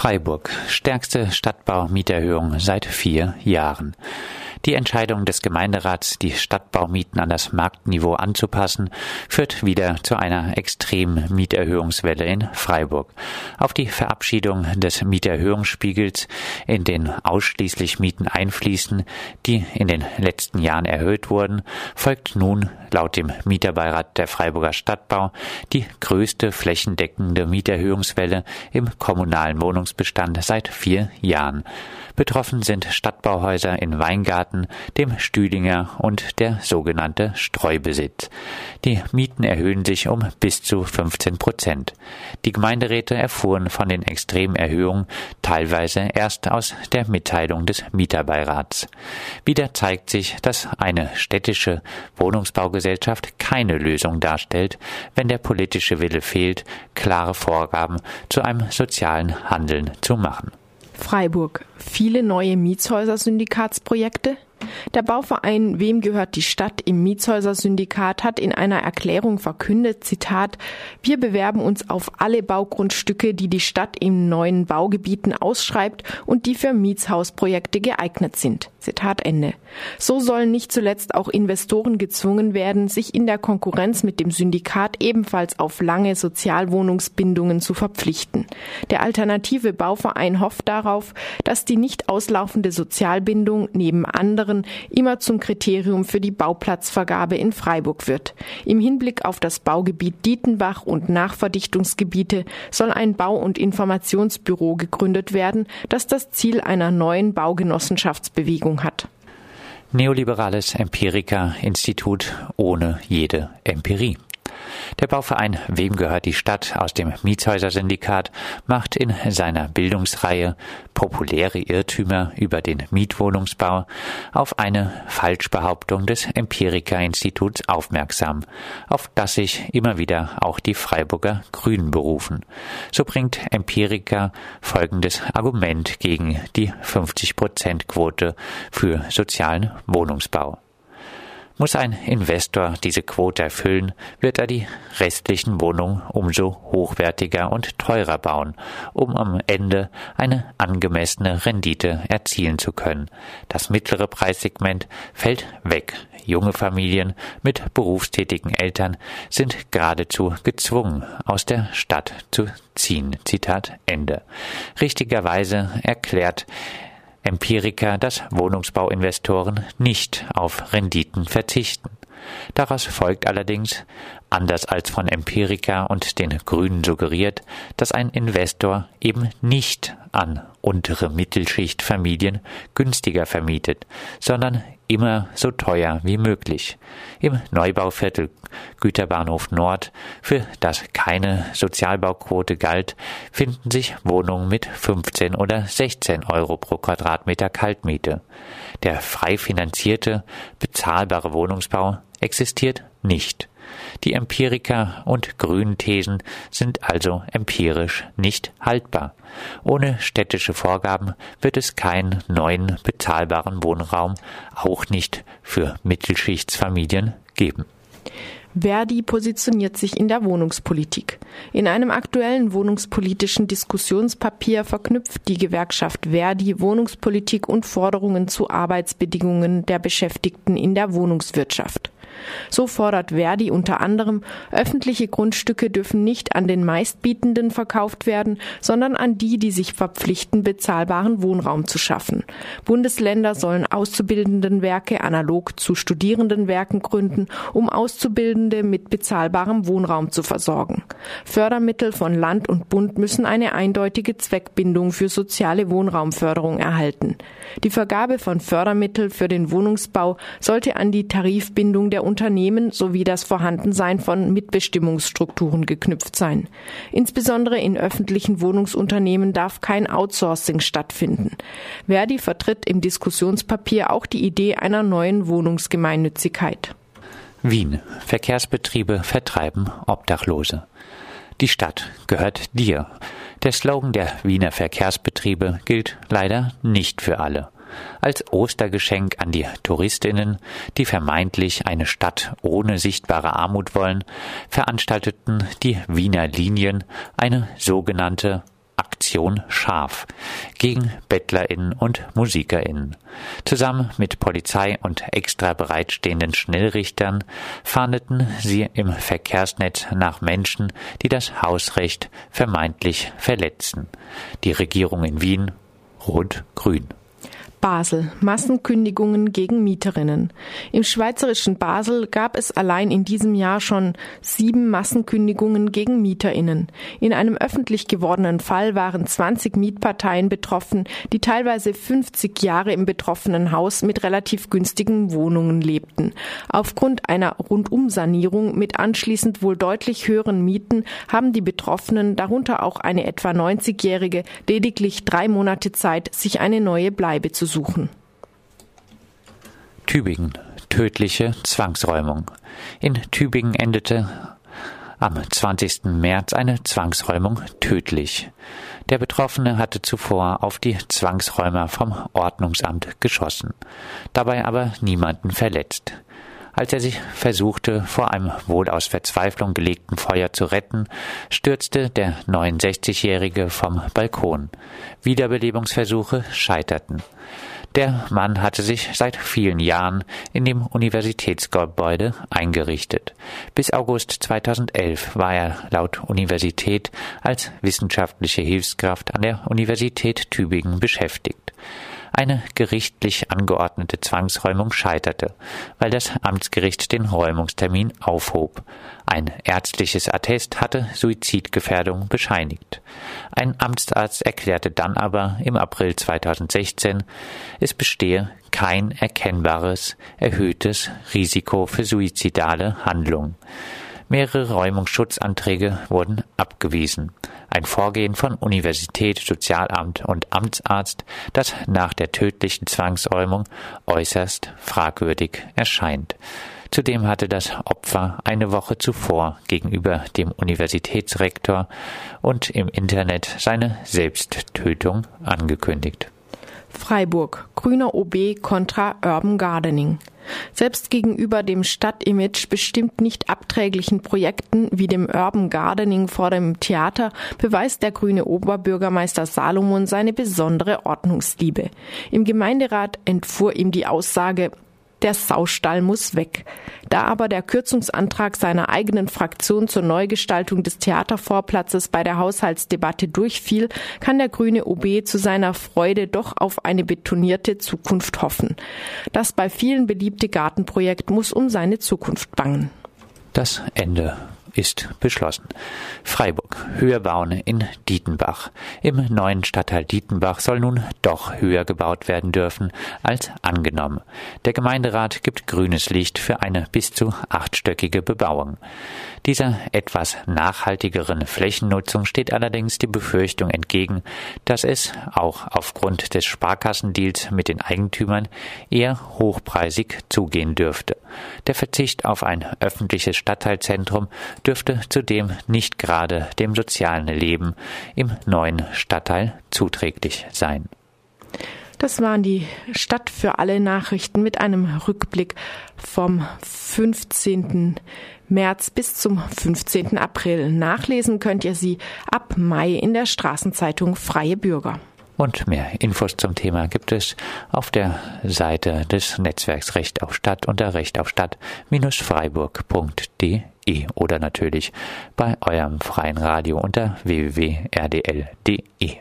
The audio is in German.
Freiburg. Stärkste Stadtbaumieterhöhung seit vier Jahren. Die Entscheidung des Gemeinderats, die Stadtbaumieten an das Marktniveau anzupassen, führt wieder zu einer extremen Mieterhöhungswelle in Freiburg. Auf die Verabschiedung des Mieterhöhungsspiegels, in den ausschließlich Mieten einfließen, die in den letzten Jahren erhöht wurden, folgt nun laut dem Mieterbeirat der Freiburger Stadtbau die größte flächendeckende Mieterhöhungswelle im kommunalen Wohnungsbestand seit vier Jahren. Betroffen sind Stadtbauhäuser in Weingarten, dem Stüdinger und der sogenannte Streubesitz. Die Mieten erhöhen sich um bis zu 15 Prozent. Die Gemeinderäte erfuhren von den Extremerhöhungen teilweise erst aus der Mitteilung des Mieterbeirats. Wieder zeigt sich, dass eine städtische Wohnungsbaugesellschaft keine Lösung darstellt, wenn der politische Wille fehlt, klare Vorgaben zu einem sozialen Handeln zu machen. Freiburg. Viele neue Mietshäuser-Syndikatsprojekte? Der Bauverein Wem gehört die Stadt im Mietshäuser-Syndikat hat in einer Erklärung verkündet, Zitat, wir bewerben uns auf alle Baugrundstücke, die die Stadt in neuen Baugebieten ausschreibt und die für Mietshausprojekte geeignet sind. Zitat Ende. So sollen nicht zuletzt auch Investoren gezwungen werden, sich in der Konkurrenz mit dem Syndikat ebenfalls auf lange Sozialwohnungsbindungen zu verpflichten. Der alternative Bauverein hofft darauf, dass die nicht auslaufende Sozialbindung neben anderen immer zum Kriterium für die Bauplatzvergabe in Freiburg wird. Im Hinblick auf das Baugebiet Dietenbach und Nachverdichtungsgebiete soll ein Bau- und Informationsbüro gegründet werden, das das Ziel einer neuen Baugenossenschaftsbewegung hat. Neoliberales Empiriker-Institut ohne jede Empirie. Der Bauverein Wem gehört die Stadt aus dem Mietshäuser-Syndikat macht in seiner Bildungsreihe populäre Irrtümer über den Mietwohnungsbau auf eine Falschbehauptung des Empiriker-Instituts aufmerksam, auf das sich immer wieder auch die Freiburger Grünen berufen. So bringt Empiriker folgendes Argument gegen die 50-Prozent-Quote für sozialen Wohnungsbau. Muss ein Investor diese Quote erfüllen, wird er die restlichen Wohnungen umso hochwertiger und teurer bauen, um am Ende eine angemessene Rendite erzielen zu können. Das mittlere Preissegment fällt weg. Junge Familien mit berufstätigen Eltern sind geradezu gezwungen, aus der Stadt zu ziehen. Zitat Ende. Richtigerweise erklärt Empiriker, dass Wohnungsbauinvestoren nicht auf Renditen verzichten. Daraus folgt allerdings, anders als von Empiriker und den Grünen suggeriert, dass ein Investor eben nicht an untere Mittelschichtfamilien günstiger vermietet, sondern immer so teuer wie möglich. Im Neubauviertel Güterbahnhof Nord, für das keine Sozialbauquote galt, finden sich Wohnungen mit 15 oder 16 Euro pro Quadratmeter Kaltmiete. Der frei finanzierte, bezahlbare Wohnungsbau existiert nicht. Die Empiriker und grünen Thesen sind also empirisch nicht haltbar. Ohne städtische Vorgaben wird es keinen neuen bezahlbaren Wohnraum, auch nicht für Mittelschichtsfamilien, geben. Verdi positioniert sich in der Wohnungspolitik. In einem aktuellen wohnungspolitischen Diskussionspapier verknüpft die Gewerkschaft Verdi Wohnungspolitik und Forderungen zu Arbeitsbedingungen der Beschäftigten in der Wohnungswirtschaft. So fordert Verdi unter anderem, öffentliche Grundstücke dürfen nicht an den Meistbietenden verkauft werden, sondern an die, die sich verpflichten, bezahlbaren Wohnraum zu schaffen. Bundesländer sollen Auszubildendenwerke analog zu Studierendenwerken gründen, um Auszubildende mit bezahlbarem Wohnraum zu versorgen. Fördermittel von Land und Bund müssen eine eindeutige Zweckbindung für soziale Wohnraumförderung erhalten. Die Vergabe von Fördermitteln für den Wohnungsbau sollte an die Tarifbindung der Unternehmen sowie das Vorhandensein von Mitbestimmungsstrukturen geknüpft sein. Insbesondere in öffentlichen Wohnungsunternehmen darf kein Outsourcing stattfinden. Verdi vertritt im Diskussionspapier auch die Idee einer neuen Wohnungsgemeinnützigkeit. Wien. Verkehrsbetriebe vertreiben Obdachlose. Die Stadt gehört dir. Der Slogan der Wiener Verkehrsbetriebe gilt leider nicht für alle. Als Ostergeschenk an die Touristinnen, die vermeintlich eine Stadt ohne sichtbare Armut wollen, veranstalteten die Wiener Linien eine sogenannte Operation Schaf gegen BettlerInnen und MusikerInnen. Zusammen mit Polizei und extra bereitstehenden Schnellrichtern fahndeten sie im Verkehrsnetz nach Menschen, die das Hausrecht vermeintlich verletzen. Die Regierung in Wien rot-grün. Basel. Massenkündigungen gegen Mieterinnen. Im schweizerischen Basel gab es allein in diesem Jahr schon sieben Massenkündigungen gegen Mieterinnen. In einem öffentlich gewordenen Fall waren 20 Mietparteien betroffen, die teilweise 50 Jahre im betroffenen Haus mit relativ günstigen Wohnungen lebten. Aufgrund einer Rundumsanierung mit anschließend wohl deutlich höheren Mieten haben die Betroffenen, darunter auch eine etwa 90-Jährige, lediglich drei Monate Zeit, sich eine neue Bleibe zu suchen. Tübingen. Tödliche Zwangsräumung. In Tübingen endete am 20. März eine Zwangsräumung tödlich. Der Betroffene hatte zuvor auf die Zwangsräumer vom Ordnungsamt geschossen, dabei aber niemanden verletzt. Als er sich versuchte, vor einem wohl aus Verzweiflung gelegten Feuer zu retten, stürzte der 69-Jährige vom Balkon. Wiederbelebungsversuche scheiterten. Der Mann hatte sich seit vielen Jahren in dem Universitätsgebäude eingerichtet. Bis August 2011 war er laut Universität als wissenschaftliche Hilfskraft an der Universität Tübingen beschäftigt. Eine gerichtlich angeordnete Zwangsräumung scheiterte, weil das Amtsgericht den Räumungstermin aufhob. Ein ärztliches Attest hatte Suizidgefährdung bescheinigt. Ein Amtsarzt erklärte dann aber im April 2016, es bestehe kein erkennbares erhöhtes Risiko für suizidale Handlungen. Mehrere Räumungsschutzanträge wurden abgewiesen. Ein Vorgehen von Universität, Sozialamt und Amtsarzt, das nach der tödlichen Zwangsräumung äußerst fragwürdig erscheint. Zudem hatte das Opfer eine Woche zuvor gegenüber dem Universitätsrektor und im Internet seine Selbsttötung angekündigt. Freiburg. Grüner OB kontra Urban Gardening. Selbst gegenüber dem Stadtimage bestimmt nicht abträglichen Projekten wie dem Urban Gardening vor dem Theater beweist der grüne Oberbürgermeister Salomon seine besondere Ordnungsliebe. Im Gemeinderat entfuhr ihm die Aussage, der Saustall muss weg. Da aber der Kürzungsantrag seiner eigenen Fraktion zur Neugestaltung des Theatervorplatzes bei der Haushaltsdebatte durchfiel, kann der grüne OB zu seiner Freude doch auf eine betonierte Zukunft hoffen. Das bei vielen beliebte Gartenprojekt muss um seine Zukunft bangen. Das Ende ist beschlossen. Freiburg, höher bauen in Dietenbach. Im neuen Stadtteil Dietenbach soll nun doch höher gebaut werden dürfen als angenommen. Der Gemeinderat gibt grünes Licht für eine bis zu achtstöckige Bebauung. Dieser etwas nachhaltigeren Flächennutzung steht allerdings die Befürchtung entgegen, dass es auch aufgrund des Sparkassendeals mit den Eigentümern eher hochpreisig zugehen dürfte. Der Verzicht auf ein öffentliches Stadtteilzentrum dürfte zudem nicht gerade dem sozialen Leben im neuen Stadtteil zuträglich sein. Das waren die Stadt für alle Nachrichten mit einem Rückblick vom 15. März bis zum 15. April. Nachlesen könnt ihr sie ab Mai in der Straßenzeitung Freie Bürger. Und mehr Infos zum Thema gibt es auf der Seite des Netzwerks Recht auf Stadt unter rechtaufstadt-freiburg.de oder natürlich bei eurem freien Radio unter www.rdl.de.